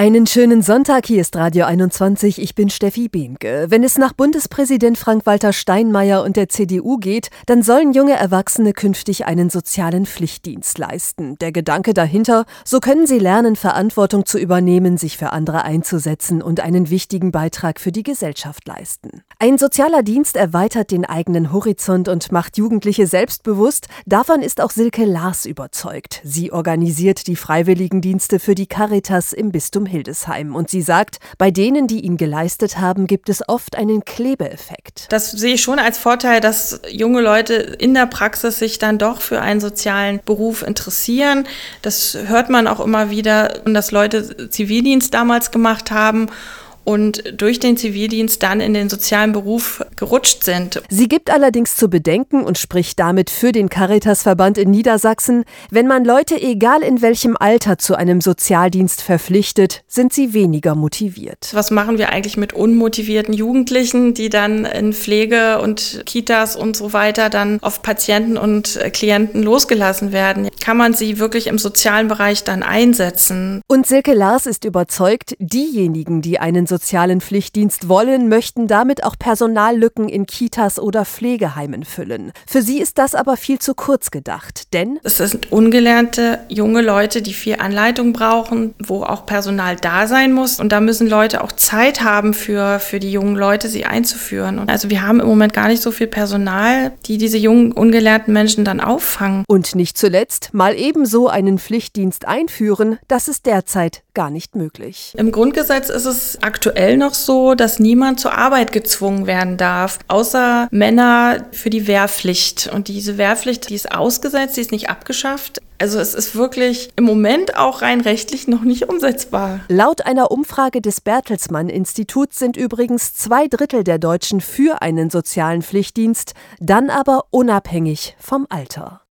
Einen schönen Sonntag, hier ist Radio 21, ich bin Steffi Behnke. Wenn es nach Bundespräsident Frank-Walter Steinmeier und der CDU geht, dann sollen junge Erwachsene künftig einen sozialen Pflichtdienst leisten. Der Gedanke dahinter, so können sie lernen, Verantwortung zu übernehmen, sich für andere einzusetzen und einen wichtigen Beitrag für die Gesellschaft leisten. Ein sozialer Dienst erweitert den eigenen Horizont und macht Jugendliche selbstbewusst. Davon ist auch Silke Lars überzeugt. Sie organisiert die Freiwilligendienste für die Caritas im Bistum Hildesheim. Und sie sagt, bei denen, die ihn geleistet haben, gibt es oft einen Klebeeffekt. Das sehe ich schon als Vorteil, dass junge Leute in der Praxis sich dann doch für einen sozialen Beruf interessieren. Das hört man auch immer wieder, dass Leute Zivildienst damals gemacht haben und durch den Zivildienst dann in den sozialen Beruf gerutscht sind. Sie gibt allerdings zu bedenken und spricht damit für den Caritasverband in Niedersachsen, wenn man Leute egal in welchem Alter zu einem Sozialdienst verpflichtet, sind sie weniger motiviert. Was machen wir eigentlich mit unmotivierten Jugendlichen, die dann in Pflege und Kitas und so weiter dann auf Patienten und Klienten losgelassen werden? Kann man sie wirklich im sozialen Bereich dann einsetzen? Und Silke Lars ist überzeugt, diejenigen, die einen sozialen Pflichtdienst wollen, möchten damit auch Personallücken in Kitas oder Pflegeheimen füllen. Für sie ist das aber viel zu kurz gedacht, denn es sind ungelernte junge Leute, die viel Anleitung brauchen, wo auch Personal da sein muss und da müssen Leute auch Zeit haben für für die jungen Leute, sie einzuführen. Und also wir haben im Moment gar nicht so viel Personal, die diese jungen ungelernten Menschen dann auffangen. Und nicht zuletzt mal ebenso einen Pflichtdienst einführen, das ist derzeit gar nicht möglich. Im Grundgesetz ist es aktuell noch so, dass niemand zur Arbeit gezwungen werden darf, außer Männer für die Wehrpflicht. Und diese Wehrpflicht, die ist ausgesetzt, die ist nicht abgeschafft. Also es ist wirklich im Moment auch rein rechtlich noch nicht umsetzbar. Laut einer Umfrage des Bertelsmann Instituts sind übrigens zwei Drittel der Deutschen für einen sozialen Pflichtdienst, dann aber unabhängig vom Alter.